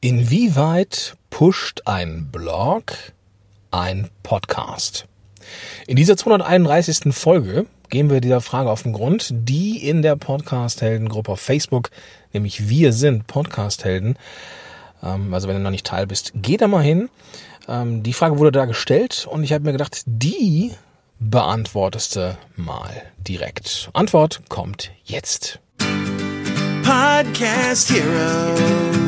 Inwieweit pusht ein Blog ein Podcast? In dieser 231. Folge gehen wir dieser Frage auf den Grund, die in der Podcast-Helden-Gruppe auf Facebook, nämlich wir sind Podcast-Helden. Ähm, also wenn du noch nicht Teil bist, geh da mal hin. Ähm, die Frage wurde da gestellt und ich habe mir gedacht, die beantwortest du mal direkt. Antwort kommt jetzt. Podcast Heroes.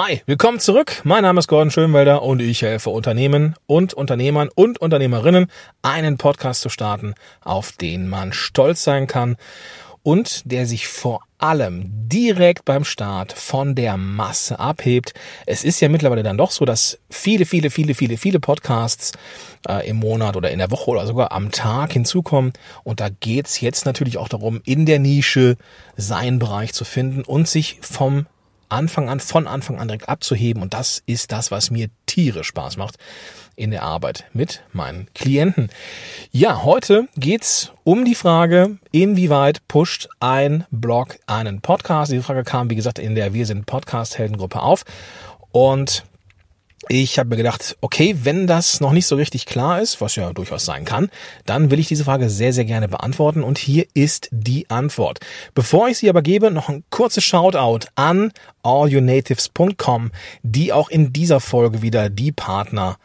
Hi, willkommen zurück. Mein Name ist Gordon Schönwelder und ich helfe Unternehmen und Unternehmern und Unternehmerinnen, einen Podcast zu starten, auf den man stolz sein kann und der sich vor allem direkt beim Start von der Masse abhebt. Es ist ja mittlerweile dann doch so, dass viele, viele, viele, viele, viele Podcasts äh, im Monat oder in der Woche oder sogar am Tag hinzukommen. Und da geht's jetzt natürlich auch darum, in der Nische seinen Bereich zu finden und sich vom Anfang an, von Anfang an direkt abzuheben. Und das ist das, was mir tierisch Spaß macht in der Arbeit mit meinen Klienten. Ja, heute geht's um die Frage, inwieweit pusht ein Blog einen Podcast. Diese Frage kam, wie gesagt, in der Wir sind Podcast-Heldengruppe auf. Und ich habe mir gedacht, okay, wenn das noch nicht so richtig klar ist, was ja durchaus sein kann, dann will ich diese Frage sehr, sehr gerne beantworten und hier ist die Antwort. Bevor ich sie aber gebe, noch ein kurzes Shoutout an allyournatives.com, die auch in dieser Folge wieder die Partner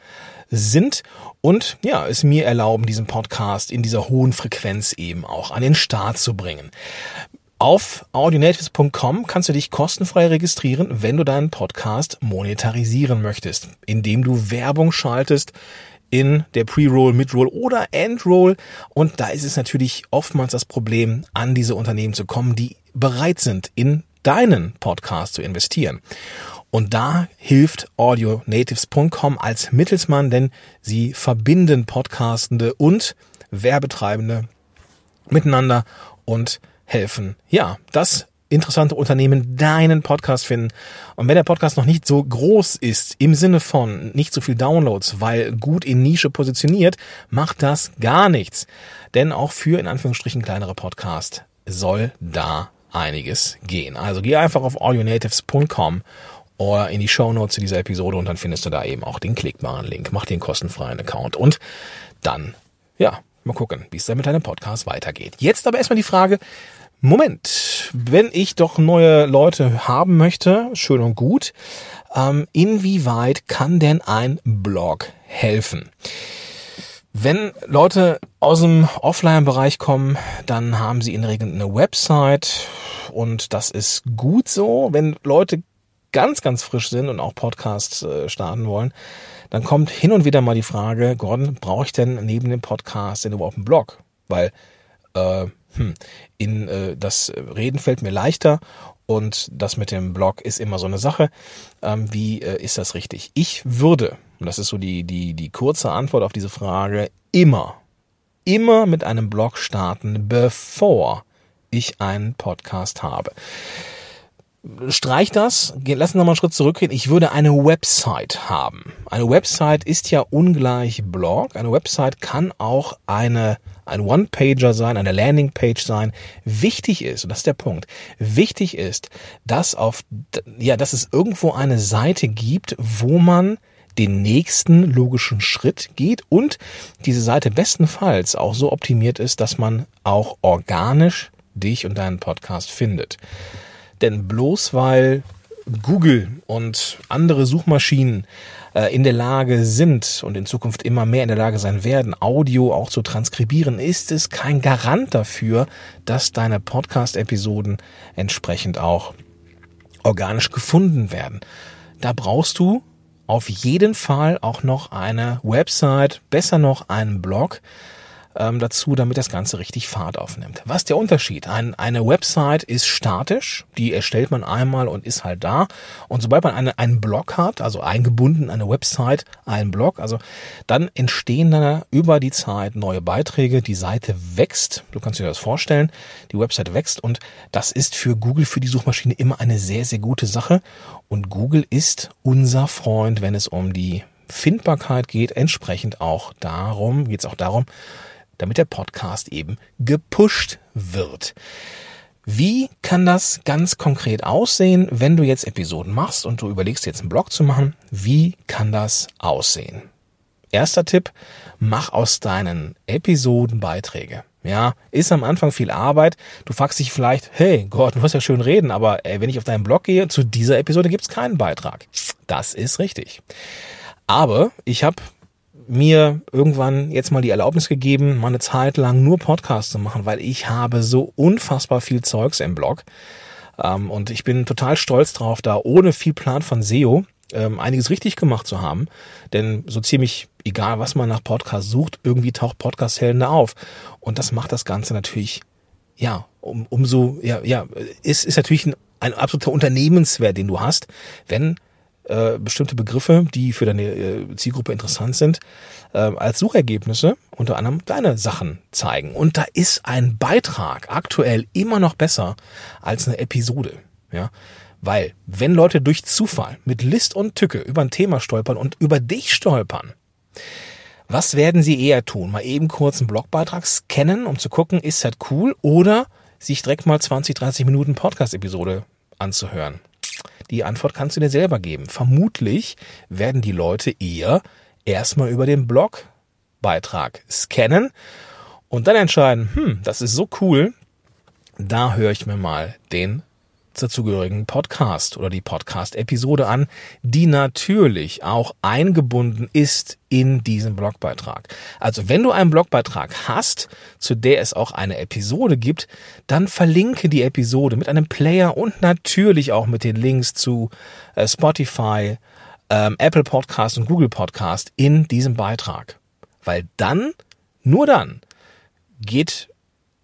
sind und ja, es mir erlauben, diesen Podcast in dieser hohen Frequenz eben auch an den Start zu bringen. Auf audionatives.com kannst du dich kostenfrei registrieren, wenn du deinen Podcast monetarisieren möchtest, indem du Werbung schaltest in der Pre-Roll, Mid-Roll oder End-Roll. Und da ist es natürlich oftmals das Problem, an diese Unternehmen zu kommen, die bereit sind, in deinen Podcast zu investieren. Und da hilft audionatives.com als Mittelsmann, denn sie verbinden Podcastende und Werbetreibende miteinander und helfen, ja, das interessante Unternehmen deinen Podcast finden. Und wenn der Podcast noch nicht so groß ist, im Sinne von nicht so viel Downloads, weil gut in Nische positioniert, macht das gar nichts. Denn auch für in Anführungsstrichen kleinere Podcast soll da einiges gehen. Also geh einfach auf audionatives.com oder in die Show Notes zu dieser Episode und dann findest du da eben auch den klickbaren Link. Mach den kostenfreien Account und dann, ja, mal gucken, wie es dann mit deinem Podcast weitergeht. Jetzt aber erstmal die Frage, Moment, wenn ich doch neue Leute haben möchte, schön und gut, ähm, inwieweit kann denn ein Blog helfen? Wenn Leute aus dem Offline-Bereich kommen, dann haben sie in der Regel eine Website und das ist gut so. Wenn Leute ganz, ganz frisch sind und auch Podcasts äh, starten wollen, dann kommt hin und wieder mal die Frage, Gordon, brauche ich denn neben dem Podcast denn überhaupt einen Blog? Weil äh, hm, in äh, das Reden fällt mir leichter und das mit dem Blog ist immer so eine Sache. Ähm, wie äh, ist das richtig? Ich würde, und das ist so die, die, die kurze Antwort auf diese Frage, immer, immer mit einem Blog starten, bevor ich einen Podcast habe. Streich das, lassen wir mal einen Schritt zurückgehen. Ich würde eine Website haben. Eine Website ist ja ungleich Blog. Eine Website kann auch eine, ein One-Pager sein, eine Landing-Page sein. Wichtig ist, und das ist der Punkt, wichtig ist, dass auf, ja, dass es irgendwo eine Seite gibt, wo man den nächsten logischen Schritt geht und diese Seite bestenfalls auch so optimiert ist, dass man auch organisch dich und deinen Podcast findet. Denn bloß weil Google und andere Suchmaschinen äh, in der Lage sind und in Zukunft immer mehr in der Lage sein werden, Audio auch zu transkribieren, ist es kein Garant dafür, dass deine Podcast-Episoden entsprechend auch organisch gefunden werden. Da brauchst du auf jeden Fall auch noch eine Website, besser noch einen Blog, ähm, dazu, damit das Ganze richtig Fahrt aufnimmt. Was ist der Unterschied? Ein, eine Website ist statisch, die erstellt man einmal und ist halt da. Und sobald man eine, einen Blog hat, also eingebunden eine Website, einen Blog, also dann entstehen dann über die Zeit neue Beiträge, die Seite wächst, du kannst dir das vorstellen, die Website wächst und das ist für Google, für die Suchmaschine immer eine sehr, sehr gute Sache. Und Google ist unser Freund, wenn es um die Findbarkeit geht, entsprechend auch darum, geht es auch darum, damit der Podcast eben gepusht wird. Wie kann das ganz konkret aussehen, wenn du jetzt Episoden machst und du überlegst jetzt einen Blog zu machen? Wie kann das aussehen? Erster Tipp, mach aus deinen Episoden Beiträge. Ja, ist am Anfang viel Arbeit. Du fragst dich vielleicht, hey Gott, du hast ja schön reden, aber ey, wenn ich auf deinen Blog gehe, zu dieser Episode gibt's keinen Beitrag. Das ist richtig. Aber ich habe mir irgendwann jetzt mal die Erlaubnis gegeben, mal eine Zeit lang nur Podcasts zu machen, weil ich habe so unfassbar viel Zeugs im Blog. Ähm, und ich bin total stolz drauf, da ohne viel Plan von SEO ähm, einiges richtig gemacht zu haben. Denn so ziemlich egal, was man nach Podcast sucht, irgendwie taucht Podcast-Helden da auf. Und das macht das Ganze natürlich, ja, um, umso, ja, ja, ist, ist natürlich ein, ein absoluter Unternehmenswert, den du hast, wenn äh, bestimmte Begriffe, die für deine äh, Zielgruppe interessant sind, äh, als Suchergebnisse unter anderem deine Sachen zeigen. Und da ist ein Beitrag aktuell immer noch besser als eine Episode. Ja, weil wenn Leute durch Zufall mit List und Tücke über ein Thema stolpern und über dich stolpern, was werden sie eher tun? Mal eben kurz einen Blogbeitrag scannen, um zu gucken, ist das cool? Oder sich direkt mal 20, 30 Minuten Podcast-Episode anzuhören? Die Antwort kannst du dir selber geben. Vermutlich werden die Leute eher erstmal über den Blogbeitrag scannen und dann entscheiden, hm, das ist so cool, da höre ich mir mal den dazugehörigen Podcast oder die Podcast-Episode an, die natürlich auch eingebunden ist in diesen Blogbeitrag. Also wenn du einen Blogbeitrag hast, zu der es auch eine Episode gibt, dann verlinke die Episode mit einem Player und natürlich auch mit den Links zu äh, Spotify, ähm, Apple Podcast und Google Podcast in diesem Beitrag. Weil dann, nur dann, geht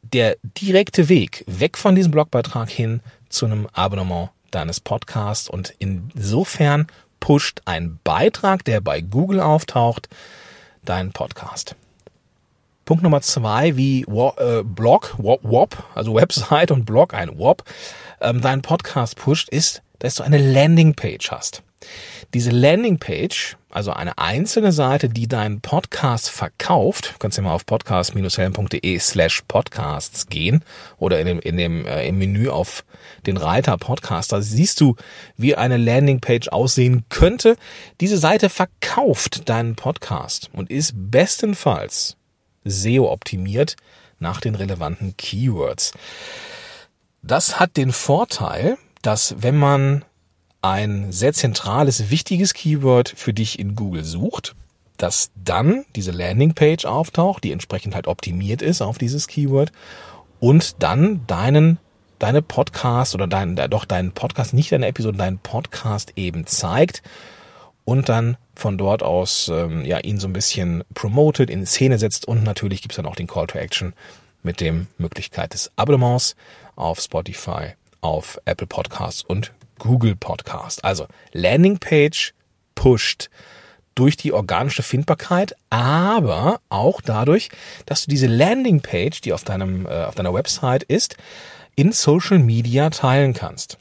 der direkte Weg weg von diesem Blogbeitrag hin zu einem Abonnement deines Podcasts und insofern pusht ein Beitrag, der bei Google auftaucht, deinen Podcast. Punkt Nummer zwei, wie äh, Blog, WOP, also Website und Blog, ein WOP, ähm, deinen Podcast pusht, ist, dass du eine Landingpage hast. Diese Landingpage, also eine einzelne Seite, die deinen Podcast verkauft, kannst du mal auf podcast-helm.de slash podcasts gehen oder in dem, in dem äh, im Menü auf den Reiter Podcast, da siehst du, wie eine Landingpage aussehen könnte. Diese Seite verkauft deinen Podcast und ist bestenfalls SEO optimiert nach den relevanten Keywords. Das hat den Vorteil, dass wenn man ein sehr zentrales, wichtiges Keyword für dich in Google sucht, dass dann diese Landingpage auftaucht, die entsprechend halt optimiert ist auf dieses Keyword und dann deinen deine Podcast oder dein, doch deinen Podcast, nicht deine Episode, deinen Podcast eben zeigt und dann von dort aus ähm, ja ihn so ein bisschen promotet, in Szene setzt und natürlich gibt's dann auch den Call to Action mit dem Möglichkeit des Abonnements auf Spotify, auf Apple Podcasts und Google Podcast. Also Landingpage pusht durch die organische Findbarkeit, aber auch dadurch, dass du diese Landingpage, die auf deinem äh, auf deiner Website ist, in Social Media teilen kannst.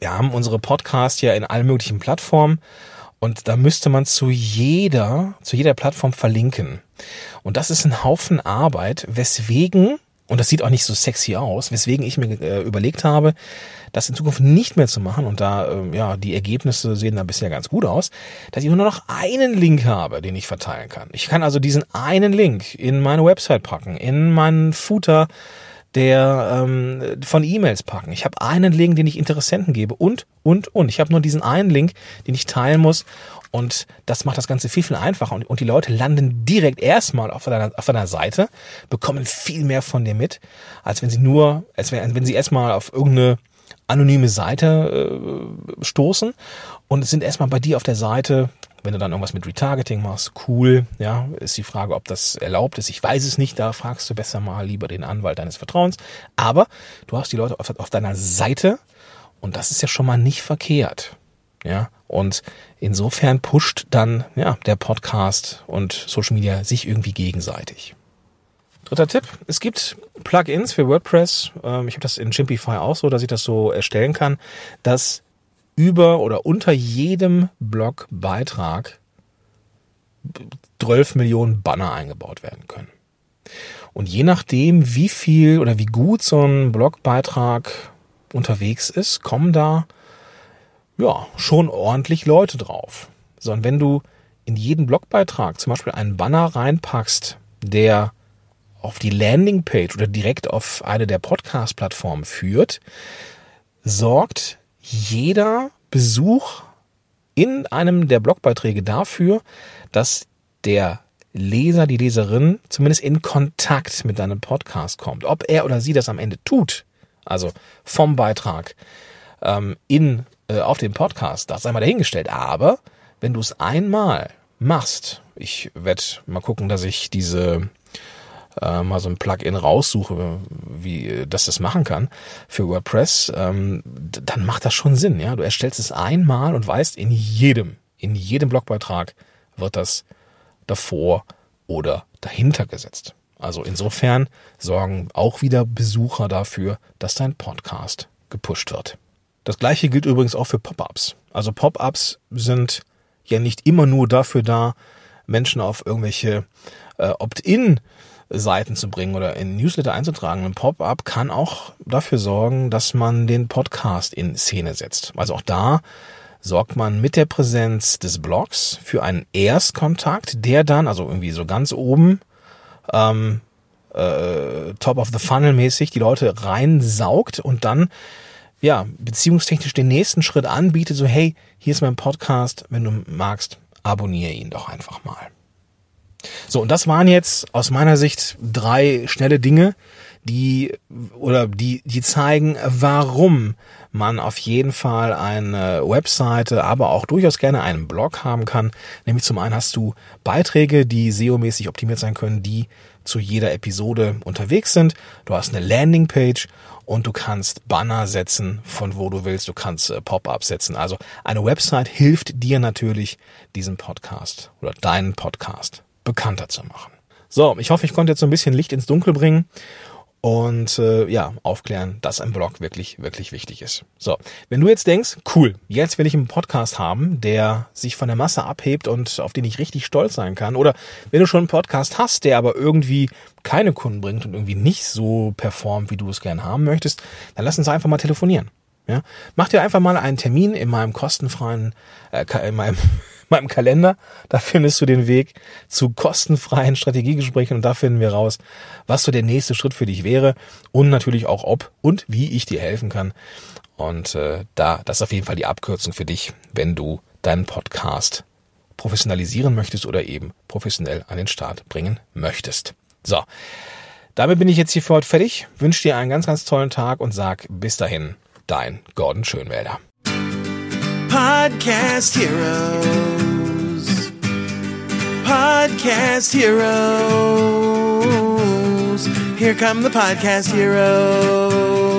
Wir haben unsere Podcasts ja in allen möglichen Plattformen und da müsste man zu jeder zu jeder Plattform verlinken. Und das ist ein Haufen Arbeit, weswegen und das sieht auch nicht so sexy aus, weswegen ich mir äh, überlegt habe, das in Zukunft nicht mehr zu machen und da, äh, ja, die Ergebnisse sehen da bisher ganz gut aus, dass ich nur noch einen Link habe, den ich verteilen kann. Ich kann also diesen einen Link in meine Website packen, in meinen Footer der ähm, von E-Mails packen. Ich habe einen Link, den ich Interessenten gebe und, und, und. Ich habe nur diesen einen Link, den ich teilen muss und das macht das Ganze viel, viel einfacher. Und, und die Leute landen direkt erstmal auf deiner, auf deiner Seite, bekommen viel mehr von dir mit, als wenn sie nur, als wenn, wenn sie erstmal auf irgendeine anonyme Seite äh, stoßen und sind erstmal bei dir auf der Seite. Wenn du dann irgendwas mit Retargeting machst, cool, ja, ist die Frage, ob das erlaubt ist. Ich weiß es nicht, da fragst du besser mal lieber den Anwalt deines Vertrauens. Aber du hast die Leute auf, auf deiner Seite und das ist ja schon mal nicht verkehrt. Ja, und insofern pusht dann ja der Podcast und Social Media sich irgendwie gegenseitig. Dritter Tipp, es gibt Plugins für WordPress. Ähm, ich habe das in Chimpify auch so, dass ich das so erstellen kann, dass über oder unter jedem Blogbeitrag 12 Millionen Banner eingebaut werden können. Und je nachdem, wie viel oder wie gut so ein Blogbeitrag unterwegs ist, kommen da ja schon ordentlich Leute drauf. So, und wenn du in jeden Blogbeitrag zum Beispiel einen Banner reinpackst, der auf die Landingpage oder direkt auf eine der Podcast-Plattformen führt, sorgt jeder Besuch in einem der Blogbeiträge dafür, dass der Leser, die Leserin zumindest in Kontakt mit deinem Podcast kommt. Ob er oder sie das am Ende tut, also vom Beitrag ähm, in, äh, auf dem Podcast, das sei mal dahingestellt. Aber wenn du es einmal machst, ich werde mal gucken, dass ich diese äh, mal so ein Plugin raussuche, wie das das machen kann für WordPress, ähm, dann macht das schon Sinn. Ja, du erstellst es einmal und weißt, in jedem, in jedem Blogbeitrag wird das davor oder dahinter gesetzt. Also insofern sorgen auch wieder Besucher dafür, dass dein Podcast gepusht wird. Das gleiche gilt übrigens auch für Pop-ups. Also Pop-ups sind ja nicht immer nur dafür da, Menschen auf irgendwelche äh, Opt-in Seiten zu bringen oder in Newsletter einzutragen. Ein Pop-up kann auch dafür sorgen, dass man den Podcast in Szene setzt. Also auch da sorgt man mit der Präsenz des Blogs für einen Erstkontakt, der dann, also irgendwie so ganz oben, ähm, äh, Top of the Funnel mäßig, die Leute reinsaugt und dann ja, beziehungstechnisch den nächsten Schritt anbietet, so hey, hier ist mein Podcast, wenn du magst, abonniere ihn doch einfach mal. So, und das waren jetzt aus meiner Sicht drei schnelle Dinge, die oder die, die zeigen, warum man auf jeden Fall eine Webseite, aber auch durchaus gerne einen Blog haben kann. Nämlich zum einen hast du Beiträge, die SEO-mäßig optimiert sein können, die zu jeder Episode unterwegs sind. Du hast eine Landingpage und du kannst Banner setzen, von wo du willst. Du kannst äh, Pop-ups setzen. Also eine Website hilft dir natürlich, diesen Podcast oder deinen Podcast bekannter zu machen. So, ich hoffe, ich konnte jetzt so ein bisschen Licht ins Dunkel bringen und äh, ja, aufklären, dass ein Blog wirklich, wirklich wichtig ist. So, wenn du jetzt denkst, cool, jetzt will ich einen Podcast haben, der sich von der Masse abhebt und auf den ich richtig stolz sein kann, oder wenn du schon einen Podcast hast, der aber irgendwie keine Kunden bringt und irgendwie nicht so performt, wie du es gerne haben möchtest, dann lass uns einfach mal telefonieren. Ja? Mach dir einfach mal einen Termin in meinem kostenfreien, äh, in meinem meinem Kalender. Da findest du den Weg zu kostenfreien Strategiegesprächen und da finden wir raus, was so der nächste Schritt für dich wäre und natürlich auch ob und wie ich dir helfen kann. Und äh, da, das ist auf jeden Fall die Abkürzung für dich, wenn du deinen Podcast professionalisieren möchtest oder eben professionell an den Start bringen möchtest. So, damit bin ich jetzt hier für heute fertig. Wünsche dir einen ganz, ganz tollen Tag und sag bis dahin, dein Gordon Schönwälder. Podcast Heroes. Podcast Heroes. Here come the Podcast Heroes.